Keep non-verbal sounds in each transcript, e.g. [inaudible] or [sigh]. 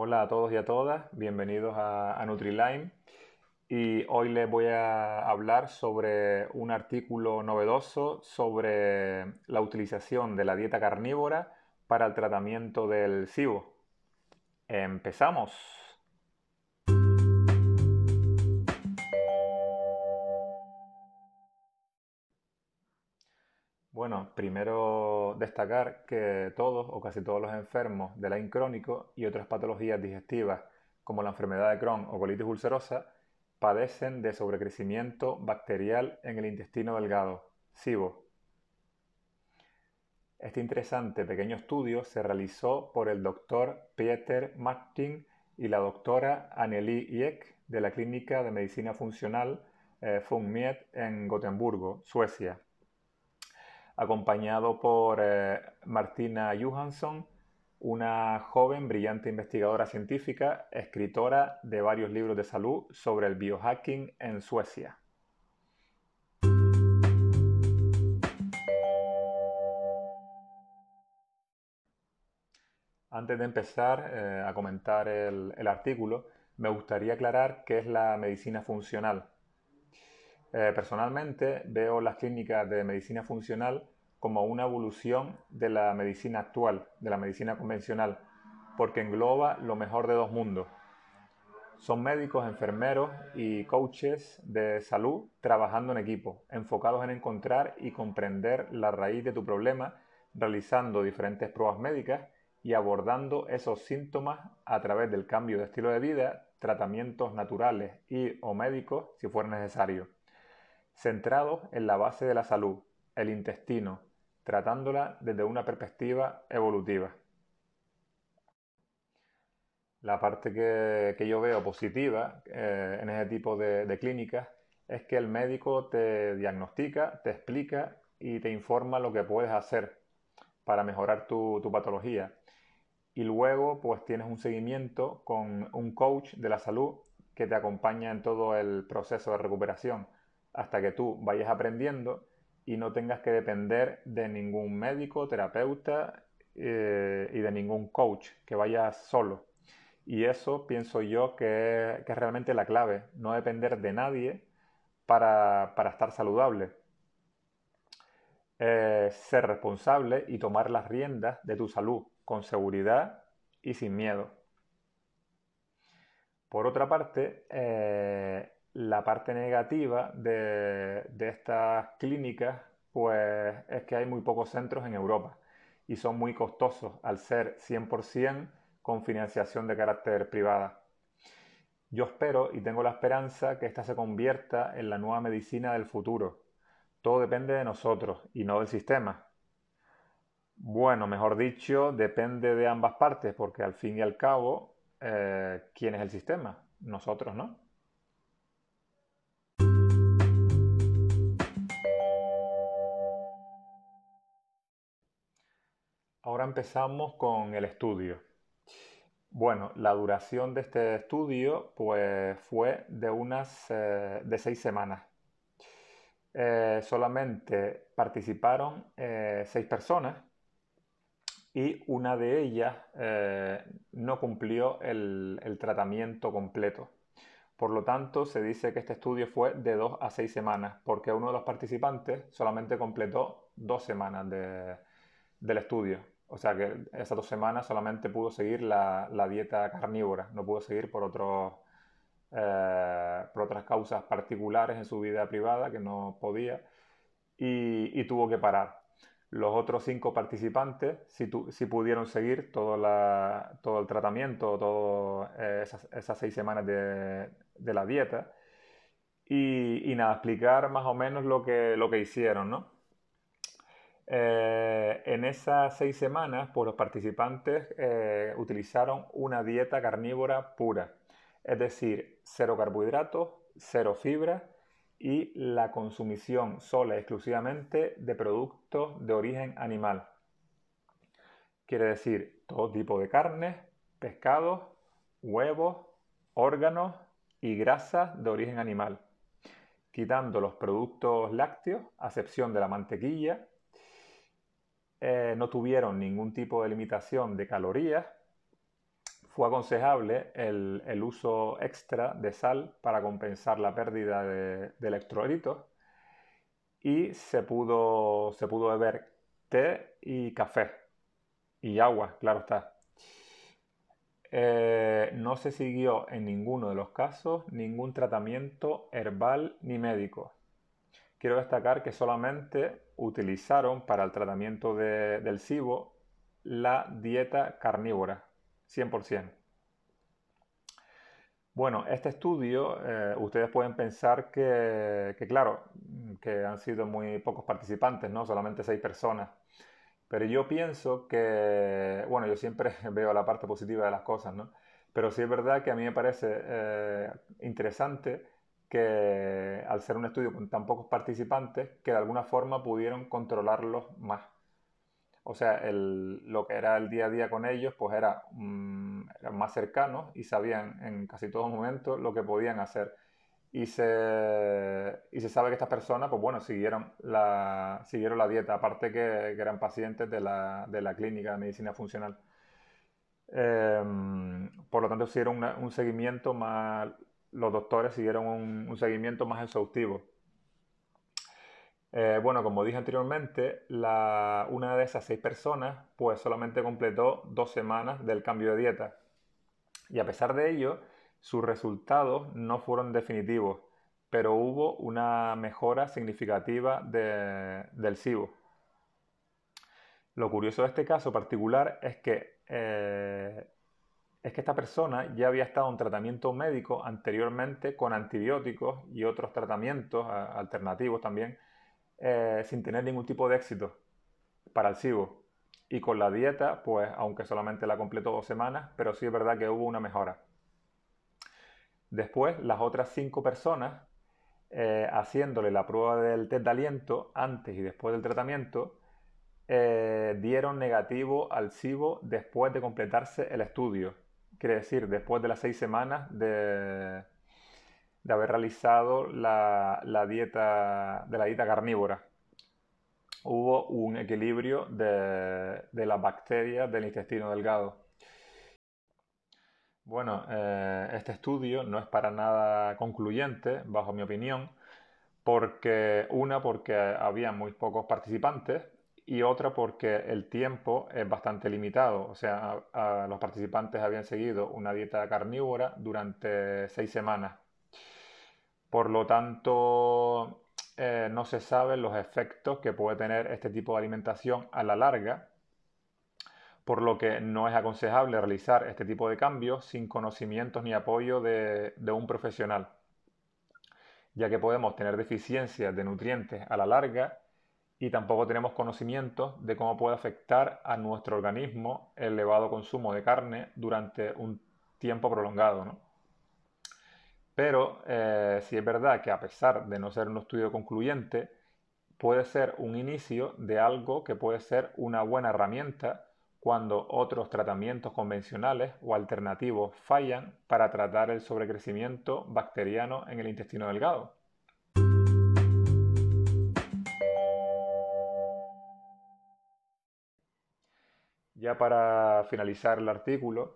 Hola a todos y a todas, bienvenidos a, a NutriLine y hoy les voy a hablar sobre un artículo novedoso sobre la utilización de la dieta carnívora para el tratamiento del SIBO. Empezamos. Bueno, primero destacar que todos o casi todos los enfermos de Lyme crónico y otras patologías digestivas como la enfermedad de Crohn o colitis ulcerosa padecen de sobrecrecimiento bacterial en el intestino delgado, SIBO. Este interesante pequeño estudio se realizó por el doctor Peter Martin y la doctora Annelie Eck de la Clínica de Medicina Funcional eh, Fungmiet en Gotemburgo, Suecia acompañado por eh, Martina Johansson, una joven brillante investigadora científica, escritora de varios libros de salud sobre el biohacking en Suecia. Antes de empezar eh, a comentar el, artículo, me gustaría aclarar qué es la medicina funcional. Eh, personalmente veo las clínicas de medicina funcional como una evolución de la medicina actual, de la medicina convencional, porque engloba lo mejor de dos mundos. Son médicos, enfermeros y coaches de salud trabajando en equipo, enfocados en encontrar y comprender la raíz de tu problema, realizando diferentes pruebas médicas y abordando esos síntomas a través del cambio de estilo de vida, tratamientos naturales y o médicos si fuera necesario centrados en la base de la salud, el intestino, tratándola desde una perspectiva evolutiva. La parte que, yo veo positiva eh, en ese tipo de, clínicas es que el médico te diagnostica, te explica y te informa lo que puedes hacer para mejorar tu, tu patología. Y luego pues tienes un seguimiento con un coach de la salud que te acompaña en todo el proceso de recuperación hasta que tú vayas aprendiendo y no tengas que depender de ningún médico, terapeuta eh, y de ningún coach, que vayas solo. Y eso pienso yo que, es realmente la clave, no depender de nadie para, estar saludable. Eh, ser responsable y tomar las riendas de tu salud con seguridad y sin miedo. Por otra parte, eh, la parte negativa de, estas clínicas pues es que hay muy pocos centros en Europa y son muy costosos al ser 100% con financiación de carácter privada. Yo espero y tengo la esperanza que esta se convierta en la nueva medicina del futuro. Todo depende de nosotros y no del sistema. Bueno, mejor dicho, depende de ambas partes, porque al fin y al cabo, eh, ¿quién es el sistema? Nosotros, ¿no? Ahora empezamos con el estudio. Bueno, la duración de este estudio pues, fue de unas eh, de seis semanas. Eh, solamente participaron eh, seis personas y una de ellas no cumplió el, el, tratamiento completo. Por lo tanto, se dice que este estudio fue de dos a seis semanas, porque uno de los participantes solamente completó dos semanas del estudio. O sea que esas dos semanas solamente pudo seguir la, dieta carnívora, no pudo seguir por, otros, eh, por otras causas particulares en su vida privada que no podía y, tuvo que parar. Los otros cinco participantes sí, pudieron seguir todo, todo el tratamiento, todas eh, esas, seis semanas de, la dieta y, y, nada, explicar más o menos lo que, lo que hicieron, ¿no? Eh, en esas seis semanas, pues los participantes eh, utilizaron una dieta carnívora pura, es decir, cero carbohidratos, cero fibra y la consumición sola y exclusivamente de productos de origen animal. Quiere decir todo tipo de carnes, pescados, huevos, órganos y grasas de origen animal, quitando los productos lácteos, a excepción de la mantequilla, eh, no tuvieron ningún tipo de limitación de calorías, fue aconsejable el, uso extra de sal para compensar la pérdida de, electrolitos y se pudo, se pudo beber té y café y agua, claro está. Eh, no se siguió en ninguno de los casos ningún tratamiento herbal ni médico. Quiero destacar que solamente utilizaron para el tratamiento del SIBO la dieta carnívora, 100%. Bueno, este estudio, eh, ustedes pueden pensar que, claro, que han sido muy pocos participantes, ¿no? Solamente seis personas. Pero yo pienso que, bueno, yo siempre [laughs] veo la parte positiva de las cosas, ¿no? Pero sí es verdad que a mí me parece eh, interesante que al ser un estudio con tan pocos participantes, que de alguna forma pudieron controlarlos más. O sea, lo que era el día a día con ellos, pues era, mm, eran más cercanos y sabían en casi todo momento lo que podían hacer. Y se, y se sabe que estas personas, pues bueno, siguieron la, siguieron la dieta, aparte que, eran pacientes de la, de la, clínica de medicina funcional. Em, por lo tanto, siguieron un seguimiento más, los doctores siguieron un seguimiento más exhaustivo. Eh, bueno, como dije anteriormente, una de esas seis personas pues solamente completó dos semanas del cambio de dieta. Y a pesar de ello, sus resultados no fueron definitivos, pero hubo una mejora significativa del SIBO. Lo curioso de este caso particular es que, eh, es que esta persona ya había estado en tratamiento médico anteriormente con antibióticos y otros tratamientos alternativos también eh, sin tener ningún tipo de éxito para el SIBO. Y con la dieta, pues aunque solamente la completó dos semanas, pero sí es verdad que hubo una mejora. Después, las otras cinco personas, eh, haciéndole la prueba del test de aliento antes y después del tratamiento, eh, dieron negativo al SIBO después de completarse el estudio. Quiere decir, después de las seis semanas de, de haber realizado la, dieta, de la dieta carnívora. Hubo un equilibrio de, las bacterias del intestino delgado. Bueno, eh, este estudio no es para nada concluyente, bajo mi opinión, porque una, porque había muy pocos participantes y otra porque el tiempo es bastante limitado. O sea, los participantes habían seguido una dieta carnívora durante seis semanas por lo tanto, eh, no se saben los efectos que puede tener este tipo de alimentación a la larga, por lo que no es aconsejable realizar este tipo de cambios sin conocimientos ni apoyo de, un profesional, ya que podemos tener deficiencias de nutrientes a la larga y tampoco tenemos conocimientos de cómo puede afectar a nuestro organismo el elevado consumo de carne durante un tiempo prolongado. ¿no? Pero eh, sí es verdad que a pesar de no ser un estudio concluyente, puede ser un inicio de algo que puede ser una buena herramienta cuando otros tratamientos convencionales o alternativos fallan para tratar el sobrecrecimiento bacteriano en el intestino delgado. Ya para finalizar el artículo,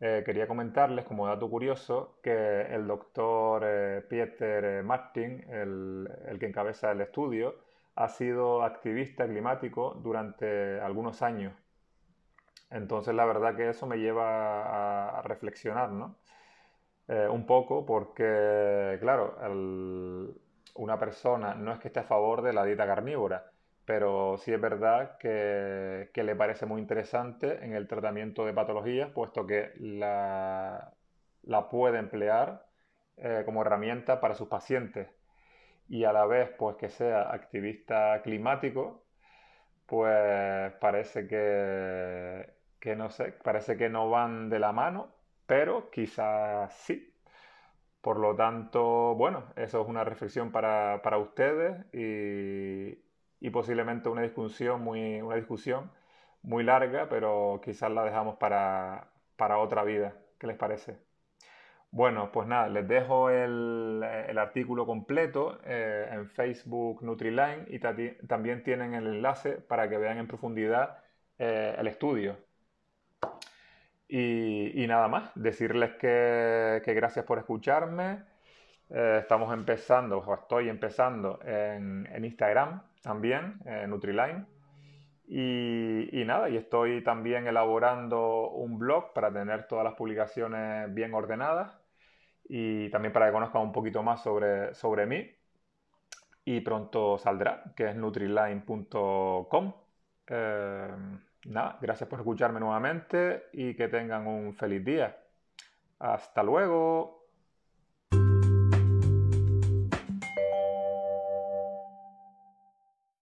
eh, quería comentarles como dato curioso que el doctor eh, Pieter eh, Martin, el, que encabeza el estudio, ha sido activista climático durante algunos años. Entonces la verdad que eso me lleva a, reflexionar, ¿no? un poco porque, claro, una persona no es que esté a favor de la dieta carnívora, pero sí es verdad que, le parece muy interesante en el tratamiento de patologías, puesto que la, puede emplear eh, como herramienta para sus pacientes y a la vez pues que sea activista climático, pues parece que, que no sé, parece que no van de la mano, pero quizás sí. Por lo tanto, bueno, eso es una reflexión para, para ustedes y, y posiblemente una discusión muy, una discusión muy larga, pero quizás la dejamos para, otra vida. ¿Qué les parece? Bueno, pues nada, les dejo el, artículo completo eh, en Facebook Nutriline y también tienen el enlace para que vean en profundidad eh, el estudio. Y, nada más, decirles que, gracias por escucharme. Eh, estamos empezando, o estoy empezando en, Instagram también, en Nutriline. Y, y, nada, y estoy también elaborando un blog para tener todas las publicaciones bien ordenadas y también para que conozcan un poquito más sobre, sobre mí. Y pronto saldrá, que es nutriline.com. Eh, nada, gracias por escucharme nuevamente y que tengan un feliz día. Hasta luego.